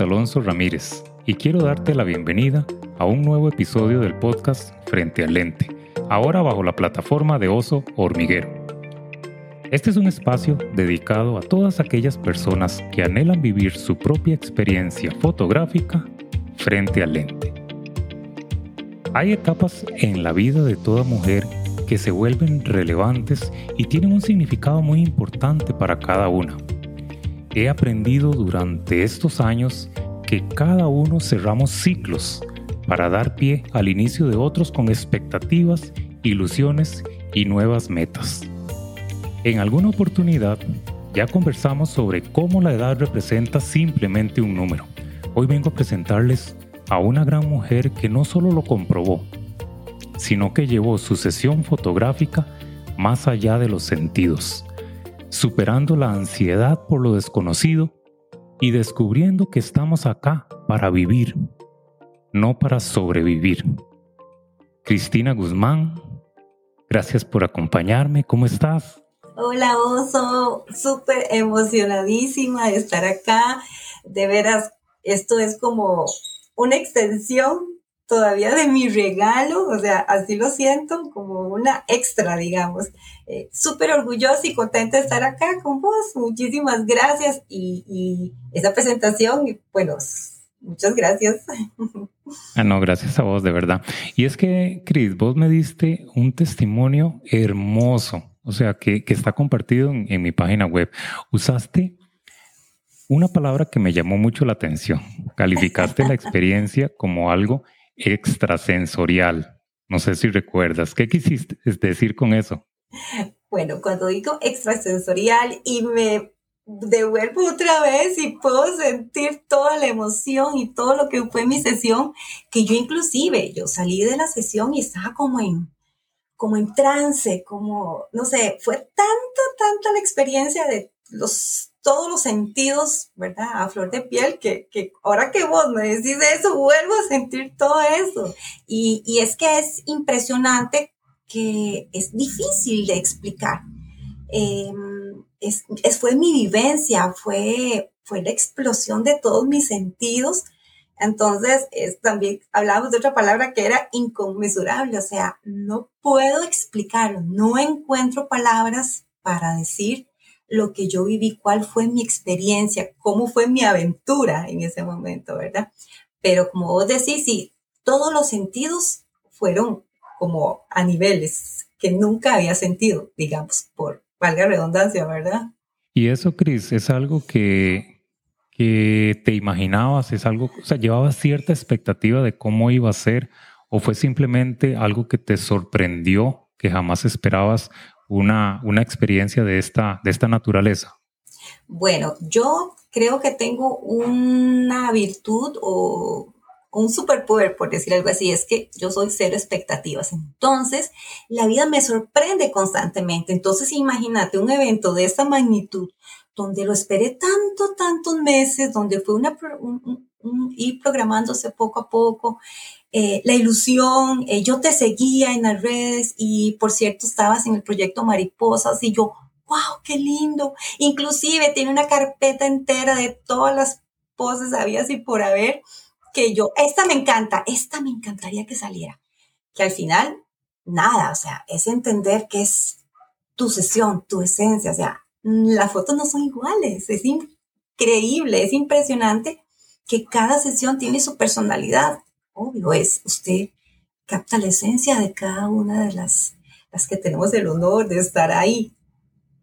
Alonso Ramírez y quiero darte la bienvenida a un nuevo episodio del podcast Frente al Lente, ahora bajo la plataforma de Oso Hormiguero. Este es un espacio dedicado a todas aquellas personas que anhelan vivir su propia experiencia fotográfica frente al lente. Hay etapas en la vida de toda mujer que se vuelven relevantes y tienen un significado muy importante para cada una. He aprendido durante estos años que cada uno cerramos ciclos para dar pie al inicio de otros con expectativas, ilusiones y nuevas metas. En alguna oportunidad ya conversamos sobre cómo la edad representa simplemente un número. Hoy vengo a presentarles a una gran mujer que no solo lo comprobó, sino que llevó su sesión fotográfica más allá de los sentidos, superando la ansiedad por lo desconocido y descubriendo que estamos acá para vivir, no para sobrevivir. Cristina Guzmán, gracias por acompañarme, ¿cómo estás? Hola Oso, súper emocionadísima de estar acá. De veras, esto es como una extensión todavía de mi regalo, o sea, así lo siento, como una extra, digamos. Eh, súper orgullosa y contenta de estar acá con vos. Muchísimas gracias y, y esa presentación, bueno, muchas gracias. Ah, no, gracias a vos, de verdad. Y es que, Cris, vos me diste un testimonio hermoso o sea, que, está compartido en, mi página web. Usaste una palabra que me llamó mucho la atención. Calificaste la experiencia como algo extrasensorial. No sé si recuerdas. ¿Qué quisiste decir con eso? Bueno, cuando digo extrasensorial y me devuelvo otra vez y puedo sentir toda la emoción y todo lo que fue mi sesión, que yo inclusive, yo salí de la sesión y estaba como en, como en trance, como, no sé, fue tanto, tanta la experiencia de los, todos los sentidos, ¿verdad? A flor de piel, que, que ahora que vos me decís eso, vuelvo a sentir todo eso. Y, y es que es impresionante que es difícil de explicar. Em, es, es, fue mi vivencia, fue, fue la explosión de todos mis sentidos entonces, es, también hablábamos de otra palabra que era inconmensurable, o sea, no puedo explicarlo, no encuentro palabras para decir lo que yo viví, cuál fue mi experiencia, cómo fue mi aventura en ese momento, ¿verdad? Pero como vos decís, sí, todos los sentidos fueron como a niveles que nunca había sentido, digamos, por valga redundancia, ¿verdad? Y eso, Cris, es algo que, que te imaginabas? ¿Es algo, o sea, llevabas cierta expectativa de cómo iba a ser o fue simplemente algo que te sorprendió, que jamás esperabas una, una experiencia de esta, de esta naturaleza? Bueno, yo creo que tengo una virtud o un superpoder, por decir algo así, es que yo soy cero expectativas. Entonces, la vida me sorprende constantemente. Entonces, imagínate un evento de esta magnitud donde lo esperé tanto, tantos meses, donde fue una, ir programándose poco a poco, eh, la ilusión, eh, yo te seguía en las redes y por cierto estabas en el proyecto Mariposas y yo, wow, qué lindo. Inclusive tiene una carpeta entera de todas las poses habías y por haber que yo, esta me encanta, esta me encantaría que saliera. Que al final, nada, o sea, es entender que es tu sesión, tu esencia, o sea, las fotos no son iguales. Es increíble, es impresionante que cada sesión tiene su personalidad. Obvio es, usted capta la esencia de cada una de las, las que tenemos el honor de estar ahí,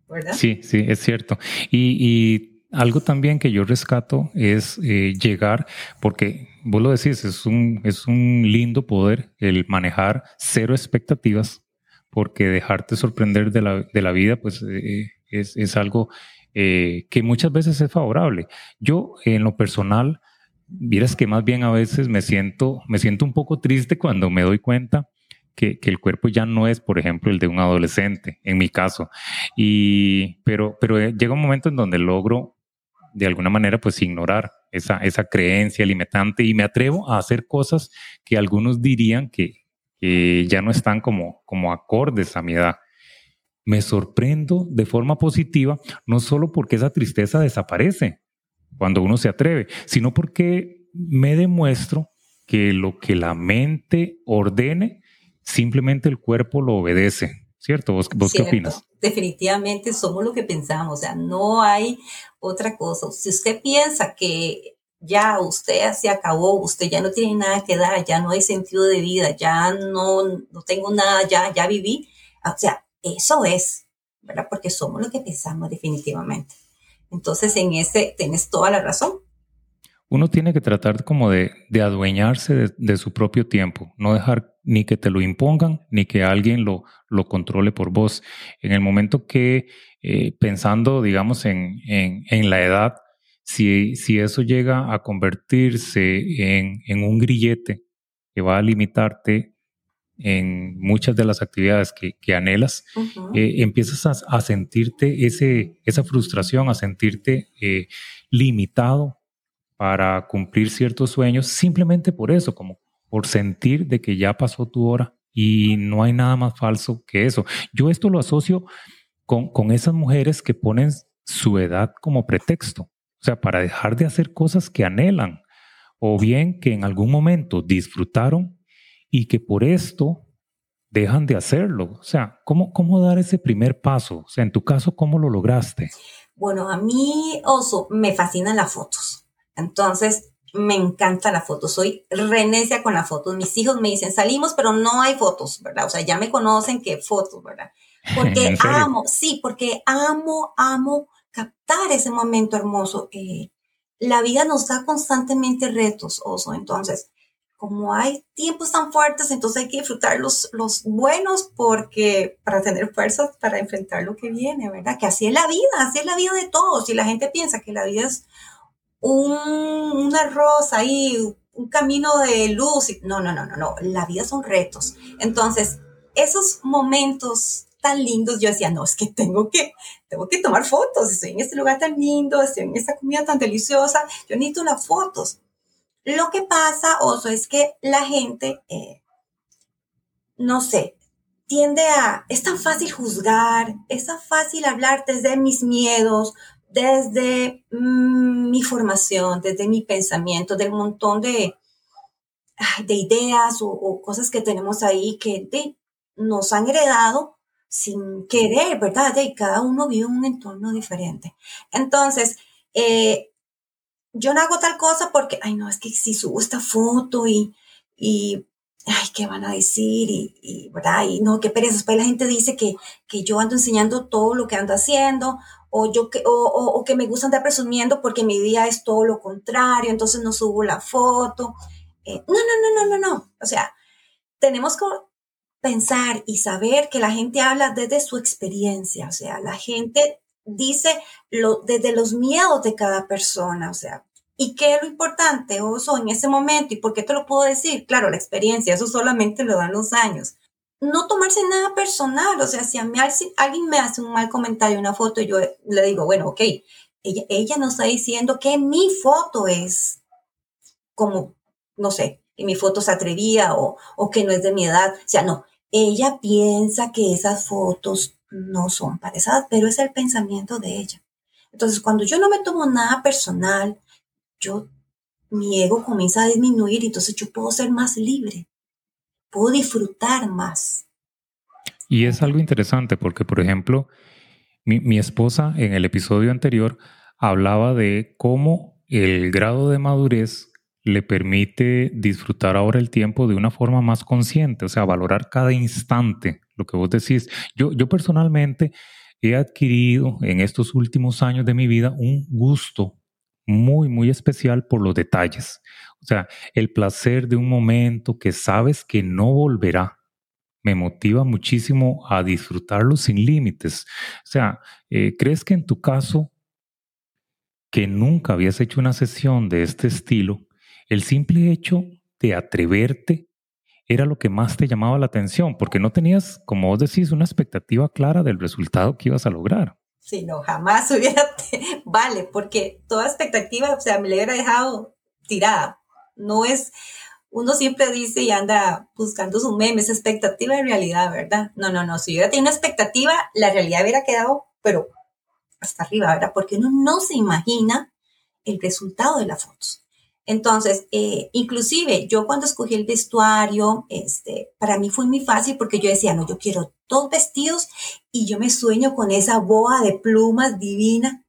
¿verdad? Sí, sí, es cierto. Y, algo también que yo rescato es eh, llegar, porque vos lo decís, es un, es un lindo poder el manejar cero expectativas, porque dejarte sorprender de la, de la vida, pues eh, es, algo eh, que muchas veces es favorable. Yo, en lo personal, vieras que más bien a veces me siento, me siento un poco triste cuando me doy cuenta que, el cuerpo ya no es, por ejemplo, el de un adolescente, en mi caso. Y, pero, pero eh, llega un momento en donde logro, de alguna manera, pues ignorar esa, esa creencia limitante y me atrevo a hacer cosas que algunos dirían que, que ya no están como, como acordes a mi edad me sorprendo de forma positiva, no solo porque esa tristeza desaparece, cuando uno se atreve, sino porque me demuestro que lo que la mente ordene, simplemente el cuerpo lo obedece, ¿cierto? ¿Vos, qué opinas? Definitivamente somos lo que pensamos, o sea, no hay otra cosa. Si usted piensa que ya usted se acabó, usted ya no tiene nada que dar, ya no hay sentido de vida, ya no, no tengo nada, ya, ya viví, o sea, eso es, ¿verdad? Porque somos lo que pensamos definitivamente. Entonces, en ese, tienes toda la razón uno tiene que tratar como de, adueñarse de, su propio tiempo, no dejar ni que te lo impongan, ni que alguien lo, controle por vos. En el momento que, eh, pensando, digamos, en, la edad, si, eso llega a convertirse en, un grillete que va a limitarte en muchas de las actividades que, anhelas, eh, empiezas a, sentirte ese, esa frustración, a sentirte eh, limitado para cumplir ciertos sueños simplemente por eso, como por sentir de que ya pasó tu hora y no hay nada más falso que eso. Yo esto lo asocio con, con esas mujeres que ponen su edad como pretexto, o sea, para dejar de hacer cosas que anhelan o bien que en algún momento disfrutaron y que por esto dejan de hacerlo. O sea, ¿cómo, cómo dar ese primer paso? O sea, en tu caso, ¿cómo lo lograste? Bueno, a mí, Oso, me fascinan las fotos. Entonces, me encanta la foto, soy renecia con las fotos. Mis hijos me dicen, salimos, pero no hay fotos, ¿verdad? O sea, ya me conocen que fotos, ¿verdad? Porque amo, sí, porque amo, amo captar ese momento hermoso. Eh, la vida nos da constantemente retos, Oso. Entonces, como hay tiempos tan fuertes, entonces hay que disfrutar los, los buenos porque para tener fuerzas para enfrentar lo que viene, ¿verdad? Que así es la vida, así es la vida de todos. Y la gente piensa que la vida es un, una rosa ahí, un camino de luz. No, no, no, no, no. La vida son retos. Entonces, esos momentos tan lindos, yo decía, no, es que tengo que, tengo que tomar fotos. Estoy en este lugar tan lindo, estoy en esta comida tan deliciosa. Yo necesito las fotos. Lo que pasa, Oso, es que la gente, eh, no sé, tiende a, es tan fácil juzgar, es tan fácil hablar desde mis miedos, desde mm, mi formación, desde mi pensamiento, del montón de, de ideas o, cosas que tenemos ahí que nos han heredado sin querer, ¿verdad? Y cada uno vive un entorno diferente. Entonces, eh, yo no hago tal cosa porque, ay, no, es que si subo esta foto y, y ay, ¿qué van a decir? Y, ¿verdad? Y no, qué pereza. Después la gente dice que, que yo ando enseñando todo lo que ando haciendo o, yo que, o, que me gusta andar presumiendo porque mi día es todo lo contrario, entonces no subo la foto. Eh, no, no, no, no, no, no. O sea, tenemos que pensar y saber que la gente habla desde su experiencia, o sea, la gente dice lo, desde los miedos de cada persona, o sea, ¿y qué es lo importante, Oso, en ese momento? ¿Y por qué te lo puedo decir? Claro, la experiencia, eso solamente lo dan los años no tomarse nada personal, o sea, si a mí alguien me hace un mal comentario, una foto, yo le digo, bueno, ok, ella, ella no está diciendo que mi foto es como, no sé, que mi foto se atrevía o, o que no es de mi edad, o sea, no, ella piensa que esas fotos no son edad, pero es el pensamiento de ella. Entonces, cuando yo no me tomo nada personal, yo, mi ego comienza a disminuir, entonces yo puedo ser más libre puedo disfrutar más. Y es algo interesante porque, por ejemplo, mi, esposa en el episodio anterior hablaba de cómo el grado de madurez le permite disfrutar ahora el tiempo de una forma más consciente, o sea, valorar cada instante, lo que vos decís. Yo, yo personalmente he adquirido en estos últimos años de mi vida un gusto muy, muy especial por los detalles. O sea, el placer de un momento que sabes que no volverá me motiva muchísimo a disfrutarlo sin límites. O sea, eh, ¿crees que en tu caso, que nunca habías hecho una sesión de este estilo, el simple hecho de atreverte era lo que más te llamaba la atención? Porque no tenías, como vos decís, una expectativa clara del resultado que ibas a lograr. Sí, no, jamás hubiera, vale, porque toda expectativa, o sea, me la hubiera dejado tirada no es, uno siempre dice y anda buscando su meme, esa expectativa de realidad, ¿verdad? No, no, no, si hubiera tenido una expectativa, la realidad hubiera quedado, pero hasta arriba, ¿verdad? Porque uno no se imagina el resultado de las fotos. Entonces, eh, inclusive yo cuando escogí el vestuario, este, para mí fue muy fácil porque yo decía, no, yo quiero dos vestidos y yo me sueño con esa boa de plumas divina,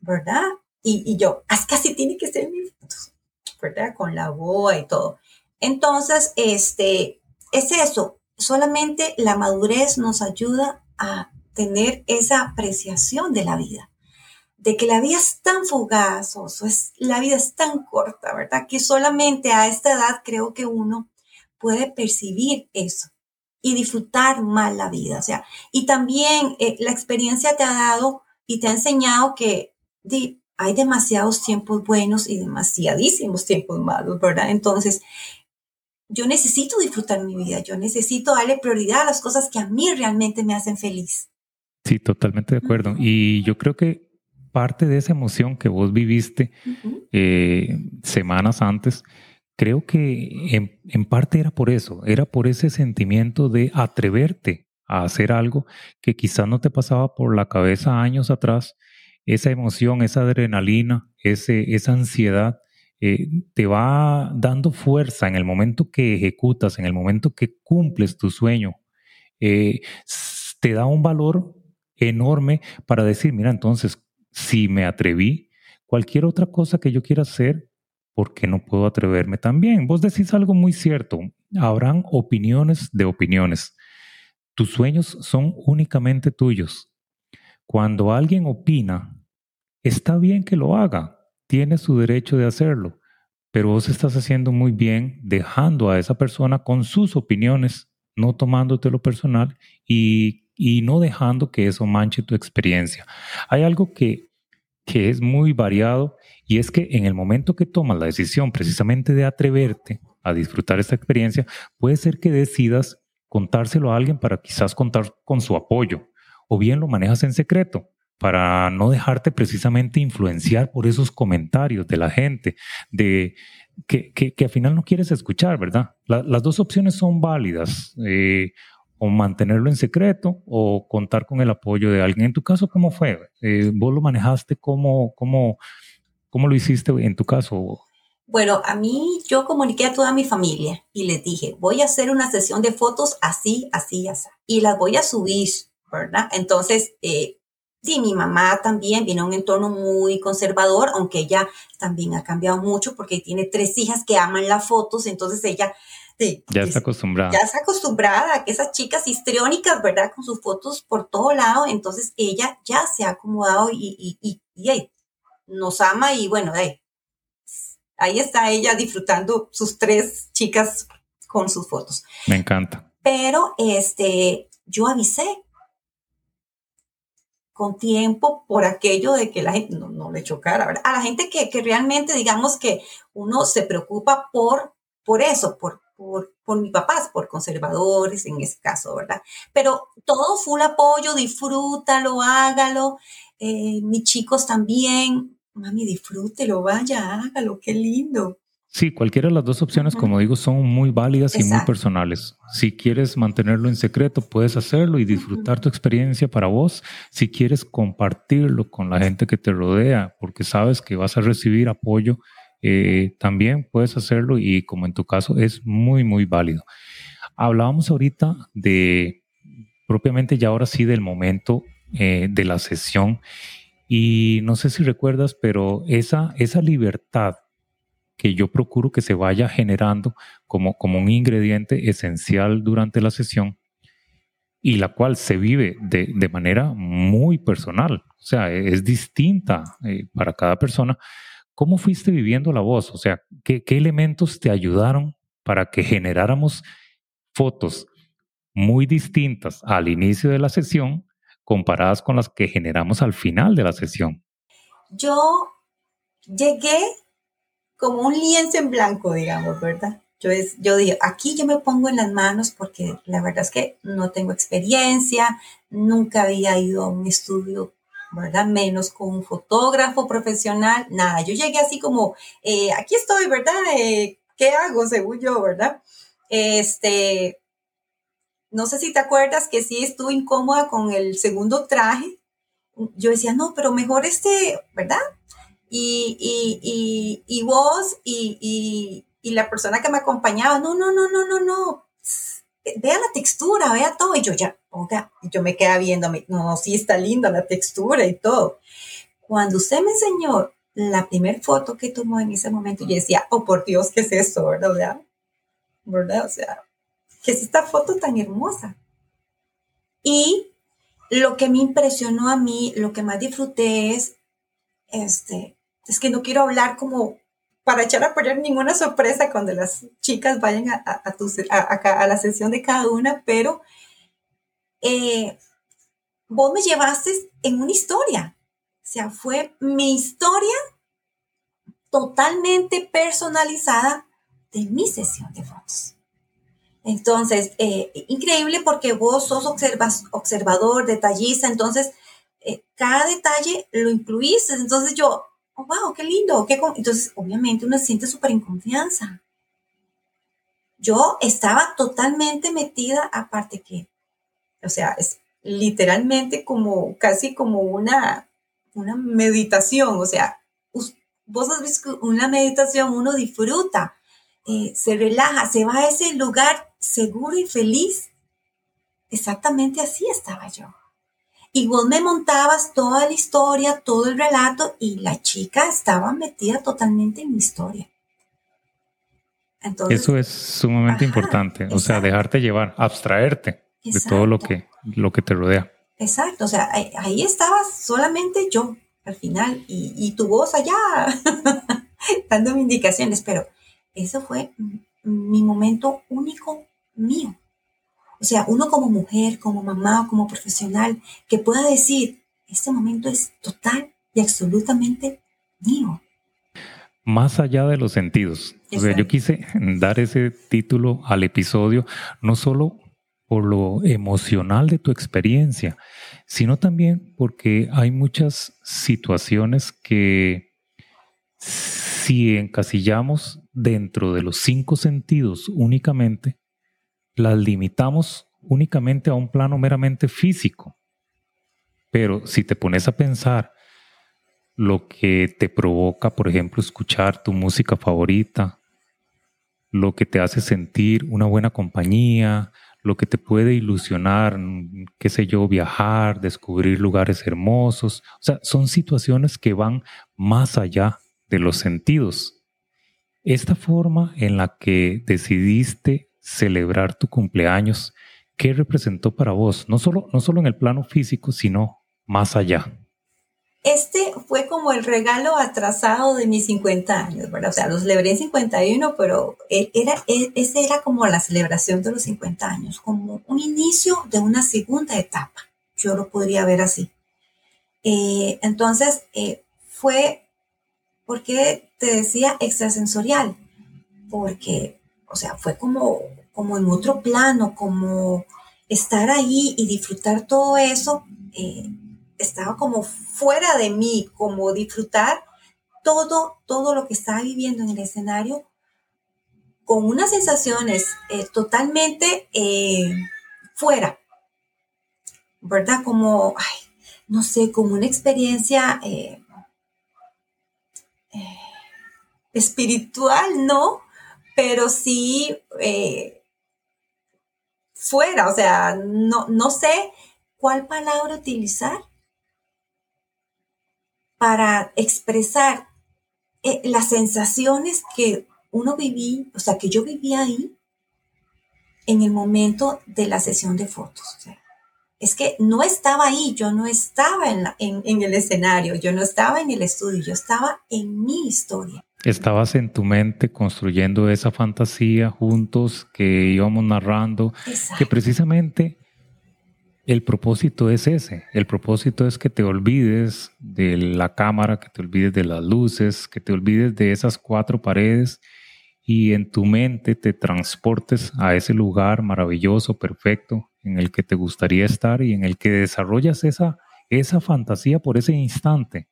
¿verdad? Y, yo, casi tiene que ser mi foto, ¿verdad? Con la boa y todo. Entonces, este, es eso, solamente la madurez nos ayuda a tener esa apreciación de la vida de que la vida es tan fugaz, o es, la vida es tan corta, ¿verdad? Que solamente a esta edad creo que uno puede percibir eso y disfrutar más la vida. O sea, y también eh, la experiencia te ha dado y te ha enseñado que hay demasiados tiempos buenos y demasiadísimos tiempos malos, ¿verdad? Entonces, yo necesito disfrutar mi vida, yo necesito darle prioridad a las cosas que a mí realmente me hacen feliz. Sí, totalmente de acuerdo. Y yo creo que parte de esa emoción que vos viviste eh, semanas antes, creo que en, parte era por eso, era por ese sentimiento de atreverte a hacer algo que quizás no te pasaba por la cabeza años atrás, esa emoción, esa adrenalina, ese, esa ansiedad. Eh, te va dando fuerza en el momento que ejecutas, en el momento que cumples tu sueño. Eh, te da un valor enorme para decir, mira, entonces, si me atreví, cualquier otra cosa que yo quiera hacer, ¿por qué no puedo atreverme también? Vos decís algo muy cierto, habrán opiniones de opiniones. Tus sueños son únicamente tuyos. Cuando alguien opina, está bien que lo haga, tiene su derecho de hacerlo, pero vos estás haciendo muy bien dejando a esa persona con sus opiniones, no tomándote lo personal y y no dejando que eso manche tu experiencia. Hay algo que, que es muy variado y es que en el momento que tomas la decisión precisamente de atreverte a disfrutar esta experiencia, puede ser que decidas contárselo a alguien para quizás contar con su apoyo o bien lo manejas en secreto para no dejarte precisamente influenciar por esos comentarios de la gente, de que, que, al final no quieres escuchar, ¿verdad? las dos opciones son válidas. Eh, o mantenerlo en secreto o contar con el apoyo de alguien. En tu caso, ¿cómo fue? Eh, ¿Vos lo manejaste? ¿Cómo, cómo, cómo lo hiciste en tu caso? Bueno, a mí yo comuniqué a toda mi familia y les dije, voy a hacer una sesión de fotos así, así, así, y las voy a subir, ¿verdad? Entonces, eh, sí, mi mamá también viene a un entorno muy conservador, aunque ella también ha cambiado mucho porque tiene tres hijas que aman las fotos, entonces ella ya está acostumbrada. Ya está acostumbrada a que esas chicas histriónicas, ¿verdad? Con sus fotos por todo lado. Entonces ella ya se ha acomodado y, y, y, nos ama y bueno, ahí, ahí está ella disfrutando sus tres chicas con sus fotos. Me encanta. Pero este, yo avisé con tiempo por aquello de que la gente no, le chocara, ¿verdad? A la gente que, que realmente digamos que uno se preocupa por, por eso, por, por, por mis papás, por conservadores en ese caso, ¿verdad? Pero todo full apoyo, disfrútalo, hágalo. Eh, mis chicos también, mami, disfrútelo, vaya, hágalo, qué lindo. Sí, cualquiera de las dos opciones, como digo, son muy válidas y muy personales. Si quieres mantenerlo en secreto, puedes hacerlo y disfrutar tu experiencia para vos. Si quieres compartirlo con la gente que te rodea, porque sabes que vas a recibir apoyo eh, también puedes hacerlo y como en tu caso es muy, muy válido. Hablábamos ahorita de propiamente ya ahora sí del momento eh, de la sesión y no sé si recuerdas, pero esa, esa libertad que yo procuro que se vaya generando como, como un ingrediente esencial durante la sesión y la cual se vive de, de manera muy personal, o sea, es distinta eh, para cada persona ¿Cómo fuiste viviendo la voz? O sea, ¿qué, elementos te ayudaron para que generáramos fotos muy distintas al inicio de la sesión comparadas con las que generamos al final de la sesión? Yo llegué como un lienzo en blanco, digamos, ¿verdad? Yo, es, yo dije, aquí yo me pongo en las manos porque la verdad es que no tengo experiencia, nunca había ido a un estudio ¿verdad? Menos con un fotógrafo profesional, nada. Yo llegué así como, eh, aquí estoy, ¿verdad? Eh, ¿Qué hago según yo, verdad? Este, no sé si te acuerdas que sí estuve incómoda con el segundo traje. Yo decía, no, pero mejor este, ¿verdad? y, y, y, y vos y, la persona que me acompañaba, no, no, no, no, no, no, vea la textura, vea todo. Y yo ya, oiga, yo me quedaba viendo, no, sí está linda la textura y todo. Cuando usted me enseñó la primera foto que tomó en ese momento, yo decía, oh, por Dios, ¿qué es esto, verdad? ¿Verdad? O sea, ¿qué es esta foto tan hermosa? Y lo que me impresionó a mí, lo que más disfruté es, este, es que no quiero hablar como para echar a poner ninguna sorpresa cuando las chicas vayan a, a, la sesión de cada una, pero eh, vos me llevaste en una historia. O sea, fue mi historia totalmente personalizada de mi sesión de fotos. Entonces, eh, increíble porque vos sos observas, observador, detallista, entonces eh, cada detalle lo incluiste. Entonces yo, oh, wow, qué lindo. Qué entonces, obviamente uno se siente súper en confianza. Yo estaba totalmente metida, aparte que, o sea, es literalmente como, casi como una, una meditación. O sea, vos has visto una meditación, uno disfruta, eh, se relaja, se va a ese lugar seguro y feliz. Exactamente así estaba yo. Y vos me montabas toda la historia, todo el relato, y la chica estaba metida totalmente en mi historia. Eso es sumamente importante, o sea, dejarte llevar, abstraerte de todo lo que, lo que te rodea. Exacto, o sea, ahí, estaba solamente yo al final y, y tu voz allá dándome indicaciones, pero eso fue mi momento único mío. O sea, uno como mujer, como mamá, como profesional, que pueda decir, este momento es total y absolutamente mío. Más allá de los sentidos. O sea, yo quise dar ese título al episodio, no solo por lo emocional de tu experiencia, sino también porque hay muchas situaciones que si encasillamos dentro de los cinco sentidos únicamente, las limitamos únicamente a un plano meramente físico. Pero si te pones a pensar lo que te provoca, por ejemplo, escuchar tu música favorita, lo que te hace sentir una buena compañía, lo que te puede ilusionar, qué sé yo, viajar, descubrir lugares hermosos. O sea, son situaciones que van más allá de los sentidos. Esta forma en la que decidiste celebrar tu cumpleaños, ¿qué representó para vos? No solo, no solo en el plano físico, sino más allá. Este fue como el regalo atrasado de mis 50 años, ¿verdad? O sea, los celebré en 51, pero e, era, e, ese era como la celebración de los 50 años, como un inicio de una segunda etapa. Yo lo podría ver así. Eh, entonces, eh, fue, ¿por qué te decía extrasensorial? Porque, o sea, fue como como en otro plano, como estar ahí y disfrutar todo eso, eh, estaba como fuera de mí, como disfrutar todo, todo lo que estaba viviendo en el escenario con unas sensaciones eh, totalmente eh, fuera, ¿verdad? Como, no sé, como una experiencia espiritual, ¿no? Pero sí fuera, o sea, no, no sé cuál palabra utilizar para expresar eh, las sensaciones que uno vivía, o sea, que yo vivía ahí en el momento de la sesión de fotos. es que no estaba ahí, yo no estaba en, en, el escenario, yo no estaba en el estudio, yo estaba en mi historia. Estabas en tu mente construyendo esa fantasía juntos que íbamos narrando, que precisamente el propósito es ese, el propósito es que te olvides de la cámara, que te olvides de las luces, que te olvides de esas cuatro paredes y en tu mente te transportes a ese lugar maravilloso, perfecto, en el que te gustaría estar y en el que desarrollas esa, esa fantasía por ese instante.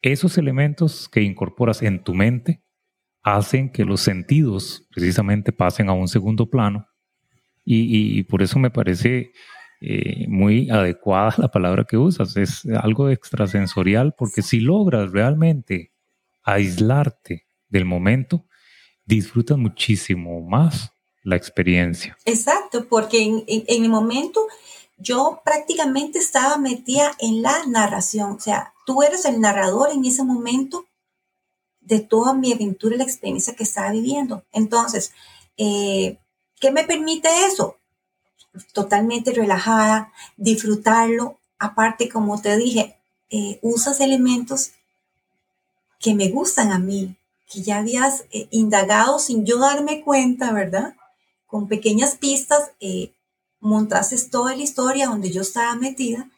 Esos elementos que incorporas en tu mente hacen que los sentidos precisamente pasen a un segundo plano y, por eso me parece eh, muy adecuada la palabra que usas. Es algo extrasensorial porque si logras realmente aislarte del momento, disfrutas muchísimo más la experiencia. Exacto, porque en, el momento yo prácticamente estaba metida en la narración, o sea, tú eres el narrador en ese momento de toda mi aventura y la experiencia que estaba viviendo. Entonces, eh, ¿qué me permite eso? Totalmente relajada, disfrutarlo. Aparte, como te dije, eh, usas elementos que me gustan a mí, que ya habías eh, indagado sin yo darme cuenta, ¿verdad? Con pequeñas pistas, eh, montaste toda la historia donde yo estaba metida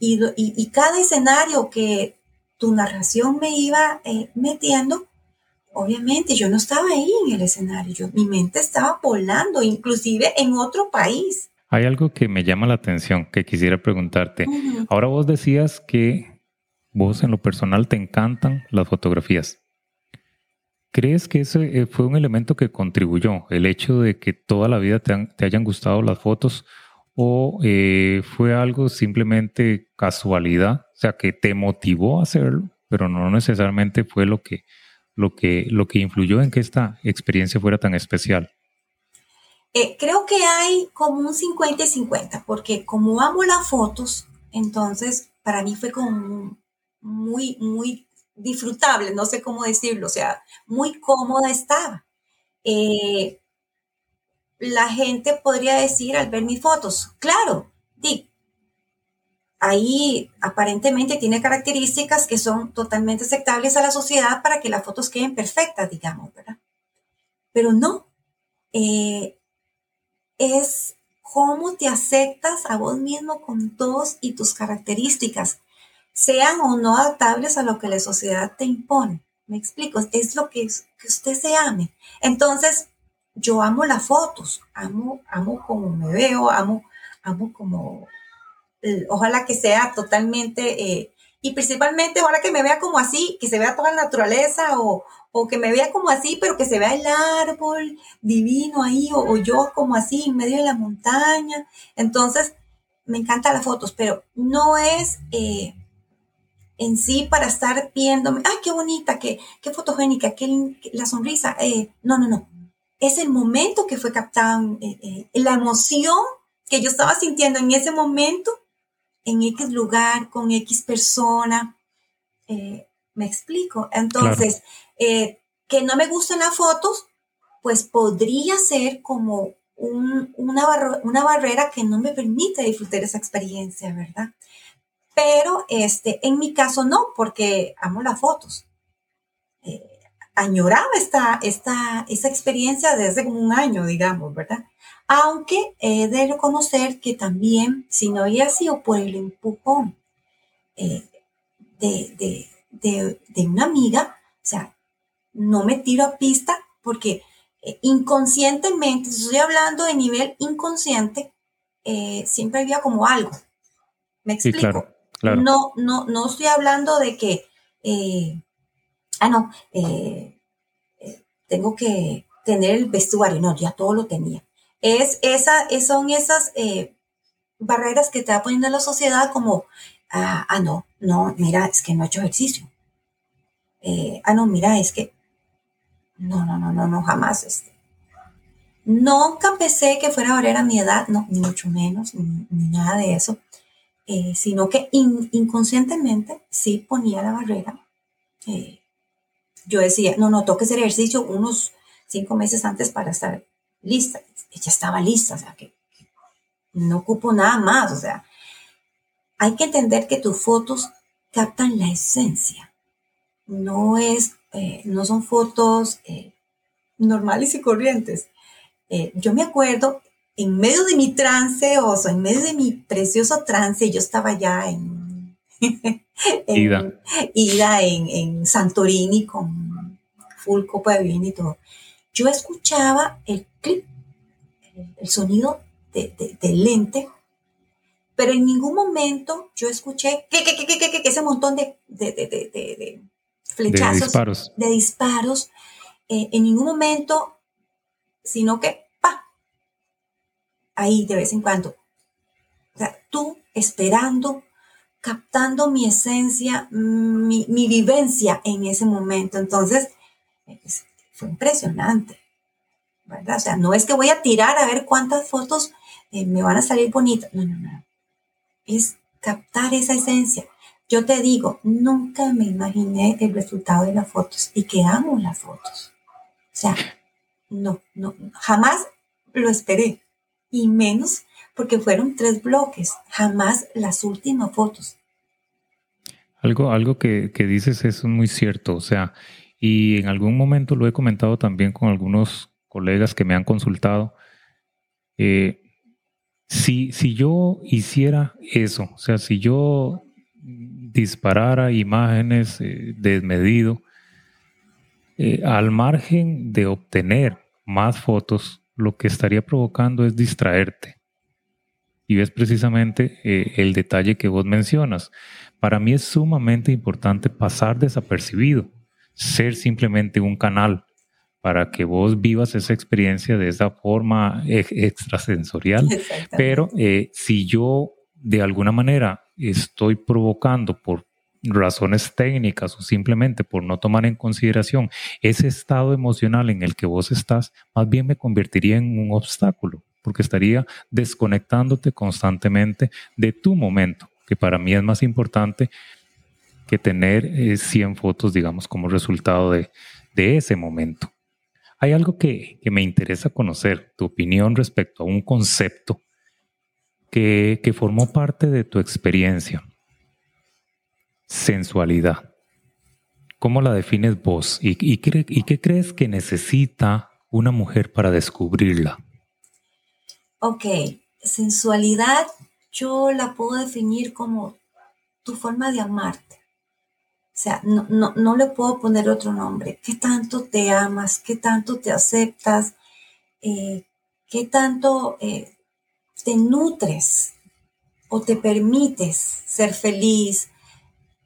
y, y, cada escenario que tu narración me iba eh, metiendo, obviamente yo no estaba ahí en el escenario, mi mente estaba volando, inclusive en otro país. Hay algo que me llama la atención que quisiera preguntarte. Ahora vos decías que vos en lo personal te encantan las fotografías. ¿Crees que ese eh, fue un elemento que contribuyó, el hecho de que toda la vida te, hayan gustado las fotos o eh, fue algo simplemente casualidad, o sea, que te motivó a hacerlo, pero no necesariamente fue lo que, lo que, lo que influyó en que esta experiencia fuera tan especial? Eh, creo que hay como un 50 y 50, porque como amo las fotos, entonces para mí fue como muy, muy disfrutable, no sé cómo decirlo, o sea, muy cómoda estaba. Eh, la gente podría decir al ver mis fotos, claro, Dick, ahí aparentemente tiene características que son totalmente aceptables a la sociedad para que las fotos queden perfectas, digamos, ¿verdad? Pero no, eh, es cómo te aceptas a vos mismo con todos y tus características sean o no adaptables a lo que la sociedad te impone. Me explico, es lo que, usted se ame. Entonces, yo amo las fotos, amo, amo como me veo, amo, amo como, ojalá que sea totalmente, eh, y principalmente ojalá que me vea como así, que se vea toda la naturaleza o, o que me vea como así, pero que se vea el árbol divino ahí, o, yo como así en medio de la montaña. Entonces, me encantan las fotos, pero no es eh, en sí para estar viéndome, ay, qué bonita, qué, qué fotogénica, qué, la sonrisa. Eh, no, no, no. Es el momento que fue captado, eh, eh, la emoción que yo estaba sintiendo en ese momento, en X lugar, con X persona. me explico. Entonces, que no me gustan las fotos, pues podría ser como una, una barrera que no me permite disfrutar esa experiencia, ¿verdad? Pero este, en mi caso no, porque amo las fotos. Eh, añoraba esta, esta, esta experiencia desde como un año, digamos, ¿verdad? Aunque he de reconocer que también, si no había sido por el empujón eh, de, de, una amiga, o sea, no me tiro a pista porque eh, inconscientemente, estoy hablando de nivel inconsciente, siempre había como algo. ¿Me explico? Sí, claro. No, no, no estoy hablando de que, eh, ah, no, eh, eh, tengo que tener el vestuario, no, ya todo lo tenía. Es esa, son esas barreras que te va poniendo la sociedad como, ah, ah, no, no, mira, es que no he hecho ejercicio. ah, no, mira, es que, no, no, no, no, no, jamás. Este. Nunca pensé que fuera barrera a mi edad, no, ni mucho menos, ni nada de eso. Eh, sino que inconscientemente sí ponía la barrera. Eh, yo decía, no, no, tengo que hacer ejercicio unos cinco meses antes para estar lista. Ella estaba lista, o sea, que, no ocupo nada más, o sea, hay que entender que tus fotos captan la esencia. No es, eh, no son fotos normales y corrientes. yo me acuerdo en medio de mi trance, o sea, en medio de mi precioso trance, yo estaba ya en, ida, en, Santorini con full copa de vino y todo. Yo escuchaba el el, sonido de, lente, pero en ningún momento yo escuché que, ese montón de, de, flechazos, de disparos, de disparos eh, en ningún momento, sino que ahí de vez en cuando. O sea, tú esperando captando mi esencia, mi, vivencia en ese momento. Entonces, fue impresionante, O sea, no es que voy a tirar a ver cuántas fotos eh, me van a salir bonitas. No, no, no. Es captar esa esencia. Yo te digo, nunca me imaginé el resultado de las fotos y que amo las fotos. O sea, no, no, jamás lo esperé. Y menos porque fueron tres bloques, jamás las últimas fotos. Algo, algo que, dices es muy cierto, o sea, y en algún momento lo he comentado también con algunos colegas que me han consultado. Eh, si, si yo hiciera eso, o sea, si yo disparara imágenes eh, desmedido, eh, al margen de obtener más fotos, lo que estaría provocando es distraerte. Y ves precisamente eh, el detalle que vos mencionas. Para mí es sumamente importante pasar desapercibido, ser simplemente un canal para que vos vivas esa experiencia de esa forma extrasensorial. Pero eh, si yo de alguna manera estoy provocando por razones técnicas o simplemente por no tomar en consideración ese estado emocional en el que vos estás, más bien me convertiría en un obstáculo porque estaría desconectándote constantemente de tu momento, que para mí es más importante que tener 100 eh, fotos, digamos, como resultado de, ese momento. Hay algo que, me interesa conocer, tu opinión respecto a un concepto que, formó parte de tu experiencia. Sensualidad. ¿Cómo la defines vos? ¿Y, y qué crees que necesita una mujer para descubrirla? Ok, sensualidad yo la puedo definir como tu forma de amarte. O sea, no, no, le puedo poner otro nombre. ¿Qué tanto te amas? ¿Qué tanto te aceptas? Eh, ¿Qué tanto eh, te nutres o te permites ser feliz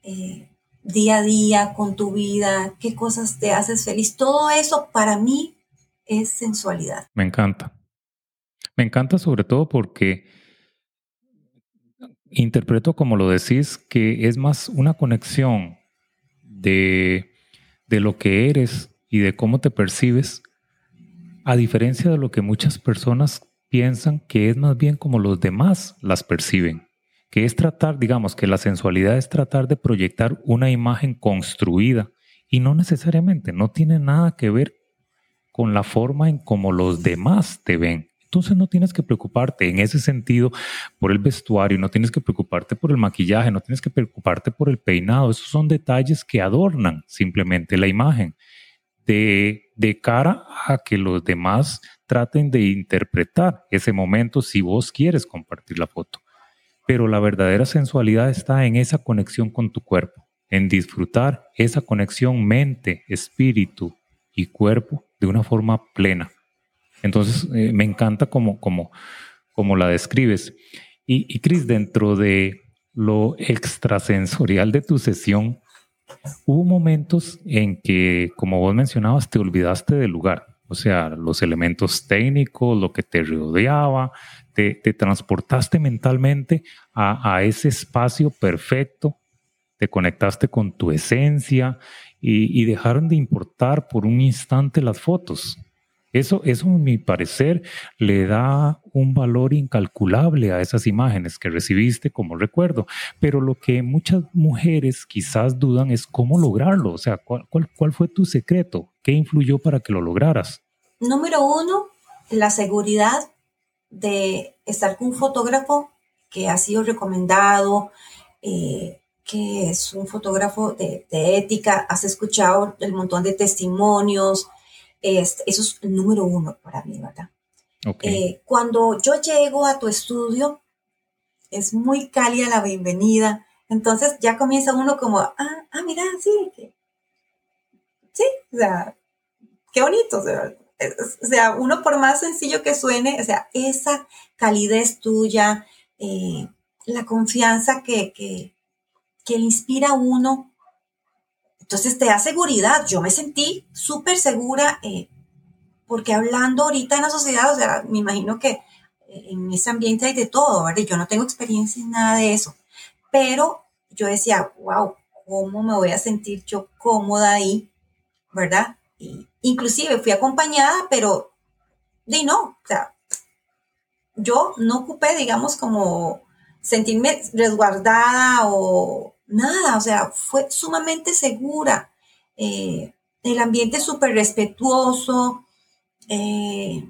eh, día a día con tu vida? ¿Qué cosas te haces feliz? Todo eso para mí es sensualidad. Me encanta. Me encanta sobre todo porque interpreto, como lo decís, que es más una conexión de, de lo que eres y de cómo te percibes, a diferencia de lo que muchas personas piensan que es más bien como los demás las perciben, que es tratar, digamos, que la sensualidad es tratar de proyectar una imagen construida y no necesariamente, no tiene nada que ver con la forma en cómo los demás te ven. Entonces no tienes que preocuparte en ese sentido por el vestuario, no tienes que preocuparte por el maquillaje, no tienes que preocuparte por el peinado. Esos son detalles que adornan simplemente la imagen de, de cara a que los demás traten de interpretar ese momento si vos quieres compartir la foto. Pero la verdadera sensualidad está en esa conexión con tu cuerpo, en disfrutar esa conexión mente, espíritu y cuerpo de una forma plena. Entonces, eh, me encanta como, como, como la describes. Y, y Cris, dentro de lo extrasensorial de tu sesión, hubo momentos en que, como vos mencionabas, te olvidaste del lugar. O sea, los elementos técnicos, lo que te rodeaba, te, transportaste mentalmente a, ese espacio perfecto, te conectaste con tu esencia y, y dejaron de importar por un instante las fotos. Eso, eso, a mi parecer, le da un valor incalculable a esas imágenes que recibiste como recuerdo. Pero lo que muchas mujeres quizás dudan es cómo lograrlo. O sea, ¿cuál, cuál, fue tu secreto? ¿Qué influyó para que lo lograras? Número uno, la seguridad de estar con un fotógrafo que ha sido recomendado, eh, que es un fotógrafo de, de, ética, has escuchado el montón de testimonios, eso es el número uno para mí, ¿verdad? Eh, cuando yo llego a tu estudio, es muy cálida la bienvenida. Entonces ya comienza uno como, ah, ah mira, sí, sí, o sea, qué bonito. O sea, uno por más sencillo que suene, o sea, esa calidez tuya, eh, la confianza que, que, que le inspira a uno entonces te da seguridad. Yo me sentí súper segura eh, porque hablando ahorita en la sociedad, o sea, me imagino que eh, en ese ambiente hay de todo, ¿verdad? Yo no tengo experiencia en nada de eso, pero yo decía, wow, ¿cómo me voy a sentir yo cómoda ahí? ¿Verdad? Y inclusive fui acompañada, pero de no, o sea, yo no ocupé, digamos, como sentirme resguardada o nada, o sea, fue sumamente segura. Eh, el ambiente súper respetuoso, eh,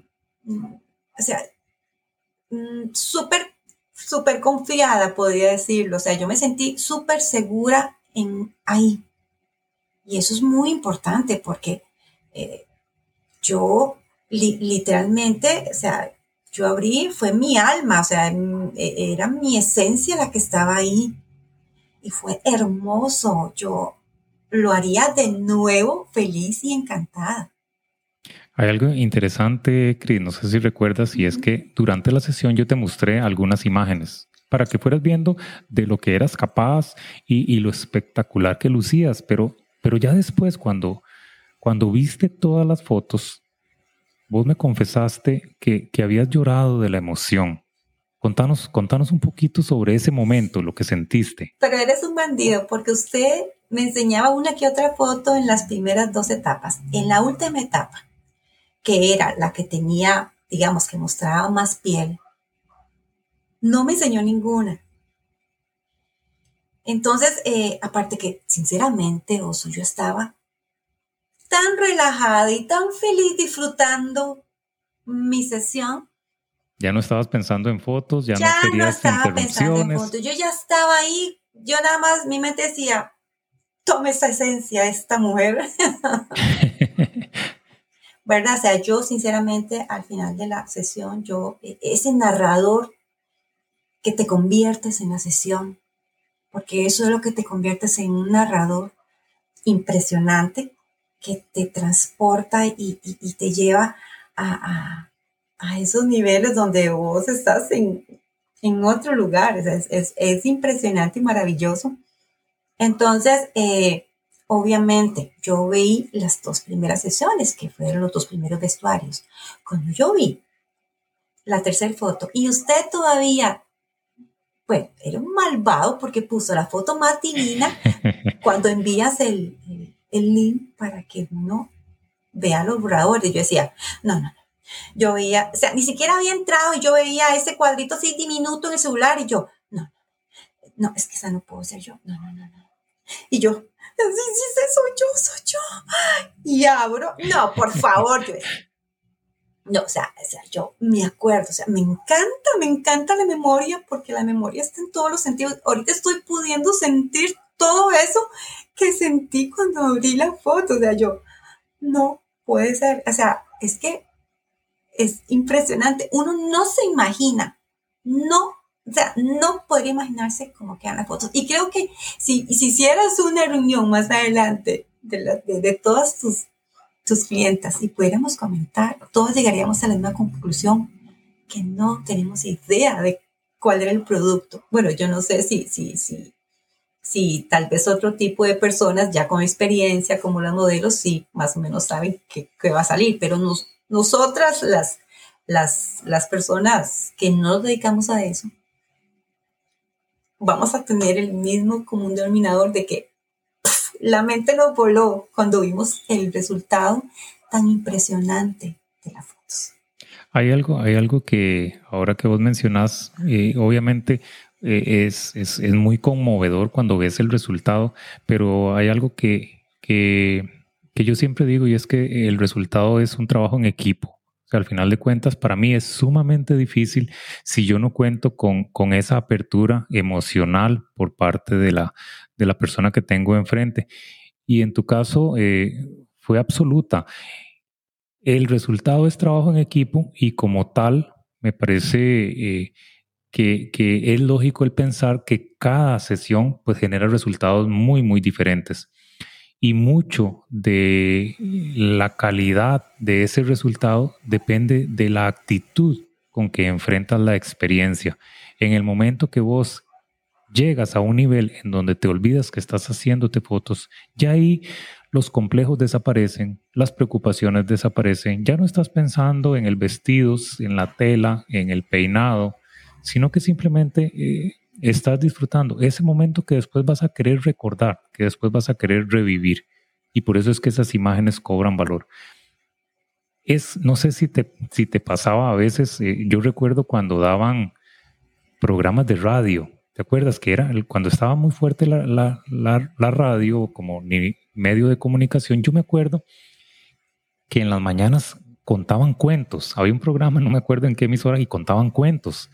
o sea, mm, súper, súper confiada, podría decirlo. O sea, yo me sentí súper segura en ahí. Y eso es muy importante porque eh, yo literalmente, o sea, yo abrí, fue mi alma, o sea, e, era mi esencia la que estaba ahí. Y fue hermoso. Yo lo haría de nuevo feliz y encantada. Hay algo interesante, Cris, no sé si recuerdas, y es que durante la sesión yo te mostré algunas imágenes para que fueras viendo de lo que eras capaz y, lo espectacular que lucías, pero, pero ya después cuando, cuando viste todas las fotos, vos me confesaste que, que habías llorado de la emoción. Contanos, contanos un poquito sobre ese momento, lo que sentiste. Pero eres un bandido, porque usted me enseñaba una que otra foto en las primeras dos etapas. En la última etapa, que era la que tenía, digamos, que mostraba más piel, no me enseñó ninguna. Entonces, eh, aparte que, sinceramente, Oso, yo estaba tan relajada y tan feliz disfrutando mi sesión. Ya no estabas pensando en fotos, ya, no querías no estaba pensando en fotos. Yo ya estaba ahí, yo nada más, mi mente decía, tome esa esencia, esta mujer. ¿verdad? O sea, yo sinceramente al final de la sesión, yo, e, ese narrador que te conviertes en la sesión, porque eso es lo que te conviertes en un narrador impresionante que te transporta y, te lleva a, esos niveles donde vos estás en, otro lugar. Es, impresionante y maravilloso. Entonces, eh, Obviamente, yo vi las dos primeras sesiones, que fueron los dos primeros vestuarios. Cuando yo vi la tercera foto y usted todavía, bueno, era un malvado porque puso la foto más divina cuando envías el, link para que uno vea los borradores. Yo decía, no, no, no. Yo veía, o sea, ni siquiera había entrado y yo veía ese cuadrito así diminuto en el celular y yo, no, no, es que esa no puedo ser yo, no, no, no, no. Y yo, sí, sí, soy yo, soy yo. Y abro, no, por favor. No, o sea, o sea, yo me acuerdo, o sea, me encanta, me encanta la memoria porque la memoria está en todos los sentidos. Ahorita estoy pudiendo sentir todo eso que sentí cuando abrí la foto. O sea, yo, no puede ser, o sea, es que es impresionante. Uno no se imagina, no o sea, no podría imaginarse cómo quedan las fotos. Y creo que si, si hicieras una reunión más adelante de, de, todas tus, tus clientas y pudiéramos comentar, todos llegaríamos a la misma conclusión, que no tenemos idea de cuál era el producto. Bueno, yo no sé si, si, si, si tal vez otro tipo de personas ya con experiencia como los modelos, sí, más o menos saben qué, va a salir, pero nos, nosotras, las, las, las personas que no nos dedicamos a eso, vamos a tener el mismo común denominador de que la mente nos voló cuando vimos el resultado tan impresionante de las fotos. Hay algo, hay algo que ahora que vos mencionás, eh, obviamente eh, es, es, es, muy conmovedor cuando ves el resultado, pero hay algo que, que, que yo siempre digo y es que el resultado es un trabajo en equipo al final de cuentas, para mí es sumamente difícil si yo no cuento con, con esa apertura emocional por parte de la, de la persona que tengo enfrente. Y en tu caso eh, fue absoluta. El resultado es trabajo en equipo y como tal me parece eh, que, que, es lógico el pensar que cada sesión pues genera resultados muy, muy diferentes y mucho de la calidad de ese resultado depende de la actitud con que enfrentas la experiencia. En el momento que vos llegas a un nivel en donde te olvidas que estás haciéndote fotos, ya ahí los complejos desaparecen, las preocupaciones desaparecen, ya no estás pensando en el vestido, en la tela, en el peinado, sino que simplemente eh, estás disfrutando ese momento que después vas a querer recordar, que después vas a querer revivir. Y por eso es que esas imágenes cobran valor. Es, no sé si te, si te pasaba a veces, eh, yo recuerdo cuando daban programas de radio, ¿te acuerdas? Que era cuando estaba muy fuerte la, la, la, radio como medio de comunicación, yo me acuerdo que en las mañanas contaban cuentos. Había un programa, no me acuerdo en qué emisora, y contaban cuentos.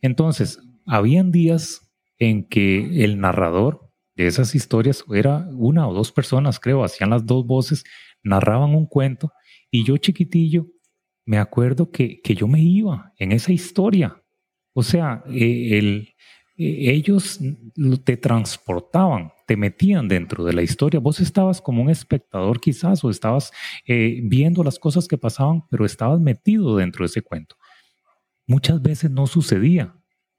Entonces, habían días en que el narrador de esas historias era una o dos personas, creo, hacían las dos voces, narraban un cuento, y yo chiquitillo me acuerdo que, que yo me iba en esa historia. O sea, el, eh, ellos te transportaban, te metían dentro de la historia. Vos estabas como un espectador quizás o estabas eh, viendo las cosas que pasaban, pero estabas metido dentro de ese cuento. Muchas veces no sucedía.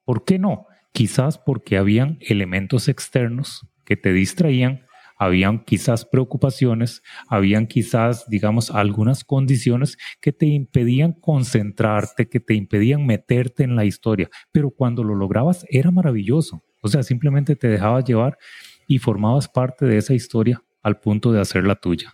¿Por qué no? Quizás porque habían elementos externos que te distraían habían quizás preocupaciones, habían quizás, digamos, algunas condiciones que te impedían concentrarte, que te impedían meterte en la historia, pero cuando lo lograbas era maravilloso. O sea, simplemente te dejabas llevar y formabas parte de esa historia al punto de hacerla tuya.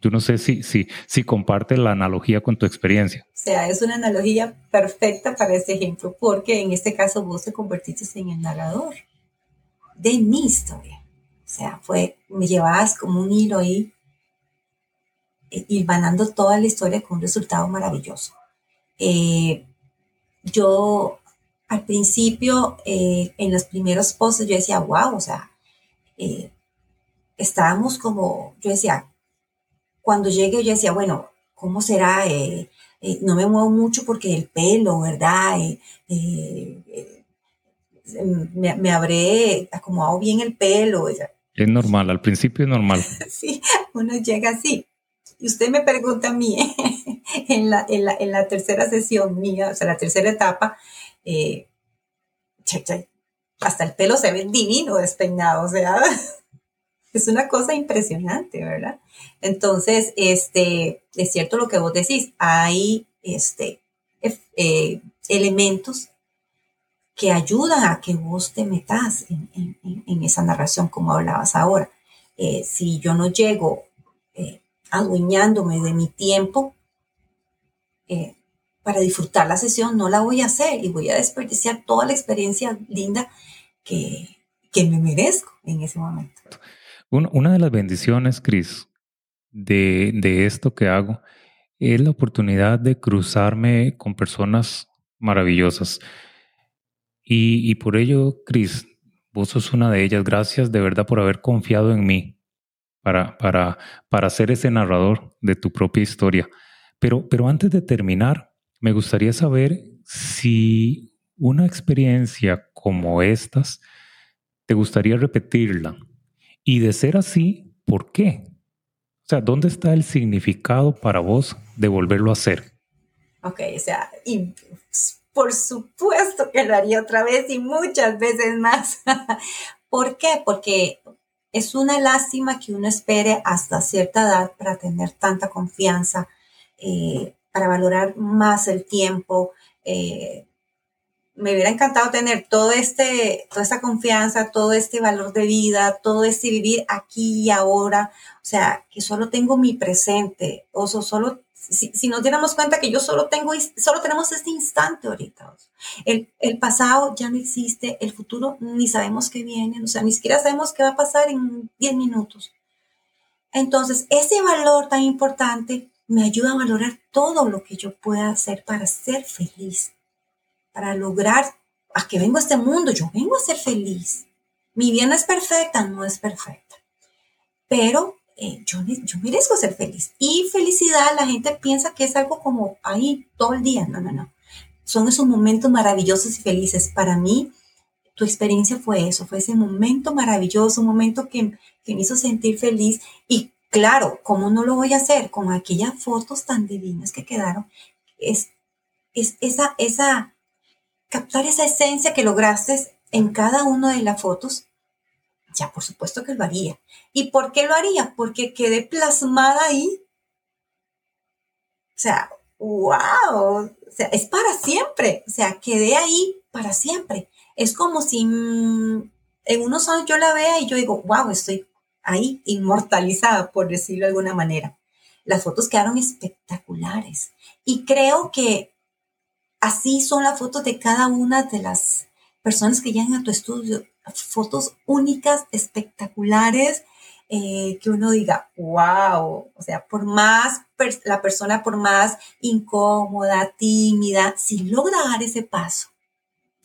Yo no sé si, si, si compartes la analogía con tu experiencia. O sea, es una analogía perfecta para este ejemplo, porque en este caso vos te convertiste en el narrador de mi historia. O sea, fue, me llevabas como un hilo ahí, eh, toda la historia con un resultado maravilloso. Eh, yo al principio, eh, en los primeros posts, yo decía, wow, o sea, estábamos como, yo decía, cuando llegué, yo decía, bueno, ¿cómo será? no me muevo mucho porque el pelo, ¿verdad? me, me, habré acomodado bien el pelo. Es normal, al principio es normal. sí, uno llega así. Y usted me pregunta a mí, en, la, en, la, en, la, tercera sesión mía, o sea, la tercera etapa, eh, hasta el pelo se ve divino despeinado, o sea, es una cosa impresionante, ¿verdad? Entonces, este, es cierto lo que vos decís, hay este, eh, elementos que ayudan a que vos te metas en, esa narración como hablabas ahora. Eh, si yo no llego eh, adueñándome de mi tiempo para disfrutar la sesión, no la voy a hacer y voy a desperdiciar toda la experiencia linda que, me merezco en ese momento. Una de las bendiciones, Cris, de, de esto que hago es la oportunidad de cruzarme con personas maravillosas. Y, por ello, Cris, vos sos una de ellas. Gracias de verdad por haber confiado en mí para, para, para ser ese narrador de tu propia historia. Pero, pero antes de terminar, me gustaría saber si una experiencia como estas te gustaría repetirla. Y de ser así, ¿por qué? O sea, ¿dónde está el significado para vos de volverlo a hacer? Ok, o sea, y por supuesto que lo haría otra vez y muchas veces más. ¿Por qué? Porque es una lástima que uno espere hasta cierta edad para tener tanta confianza, eh, para valorar más el tiempo. Eh, me hubiera encantado tener todo este, toda esta confianza, todo este valor de vida, todo este vivir aquí y ahora. O sea, que solo tengo mi presente, o solo si, nos diéramos cuenta que yo solo tengo, solo tenemos este instante ahorita. El, el, pasado ya no existe, el futuro ni sabemos qué viene, o sea, ni siquiera sabemos qué va a pasar en 10 minutos. Entonces, ese valor tan importante me ayuda a valorar todo lo que yo pueda hacer para ser feliz, para lograr a que vengo a este mundo, yo vengo a ser feliz. Mi vida no es perfecta, no es perfecta, pero eh, yo, yo merezco ser feliz. Y felicidad, la gente piensa que es algo como ahí todo el día. No, no, no. Son esos momentos maravillosos y felices. Para mí, tu experiencia fue eso, fue ese momento maravilloso, un momento que, que me hizo sentir feliz. Y claro, ¿cómo no lo voy a hacer? Con aquellas fotos tan divinas que quedaron. Es, es esa, esa, captar esa esencia que lograste en cada una de las fotos ya por supuesto que lo haría. ¿Y por qué lo haría? Porque quedé plasmada ahí. O sea, wow, o sea, es para siempre. O sea, quedé ahí para siempre. es como si mm, en unos años yo la vea y yo digo, wow, estoy ahí inmortalizada, por decirlo de alguna manera. Las fotos quedaron espectaculares y creo que así son las fotos de cada una de las personas que llegan a tu estudio, fotos únicas, espectaculares, eh, que uno diga, wow, o sea, por más la persona, por más incómoda, tímida, si logra dar ese paso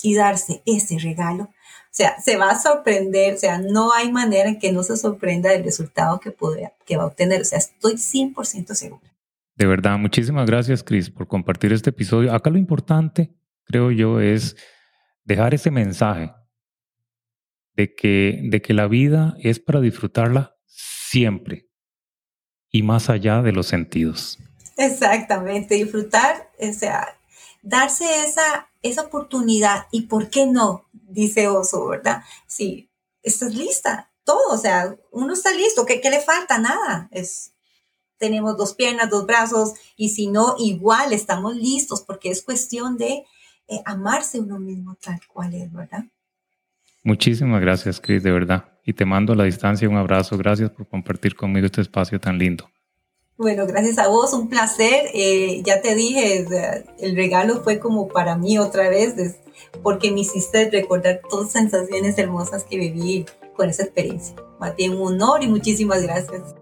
y darse ese regalo, o sea, se va a sorprender, o sea, no hay manera en que no se sorprenda del resultado que, que va a obtener, o sea, estoy 100% segura. De verdad, muchísimas gracias, Cris, por compartir este episodio. Acá lo importante, creo yo, es dejar ese mensaje de que, de que la vida es para disfrutarla siempre y más allá de los sentidos. Exactamente, disfrutar, o sea, darse esa, esa oportunidad y por qué no, dice Oso, ¿verdad? Sí, estás lista, todo, o sea, uno está listo, ¿qué, qué le falta? Nada, es, tenemos dos piernas, dos brazos y si no, igual estamos listos porque es cuestión de eh, amarse uno mismo tal cual es, ¿verdad? Muchísimas gracias, Cris, de verdad. Y te mando a la distancia un abrazo. Gracias por compartir conmigo este espacio tan lindo. Bueno, gracias a vos, un placer. Eh, ya te dije, el regalo fue como para mí otra vez, porque me hiciste recordar todas las sensaciones hermosas que viví con esa experiencia. Mati, un honor y muchísimas gracias.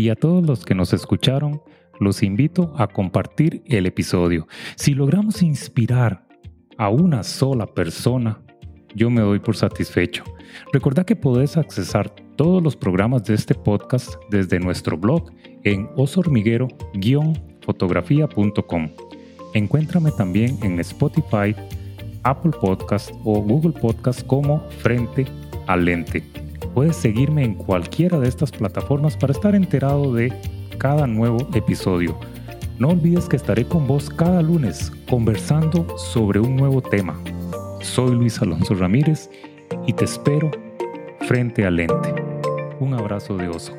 Y a todos los que nos escucharon, los invito a compartir el episodio. Si logramos inspirar a una sola persona, yo me doy por satisfecho. Recuerda que podés accesar todos los programas de este podcast desde nuestro blog en osormiguero-fotografía.com. Encuéntrame también en Spotify, Apple Podcast o Google Podcast como Frente al Lente. Puedes seguirme en cualquiera de estas plataformas para estar enterado de cada nuevo episodio. No olvides que estaré con vos cada lunes conversando sobre un nuevo tema. Soy Luis Alonso Ramírez y te espero frente al lente. Un abrazo de oso.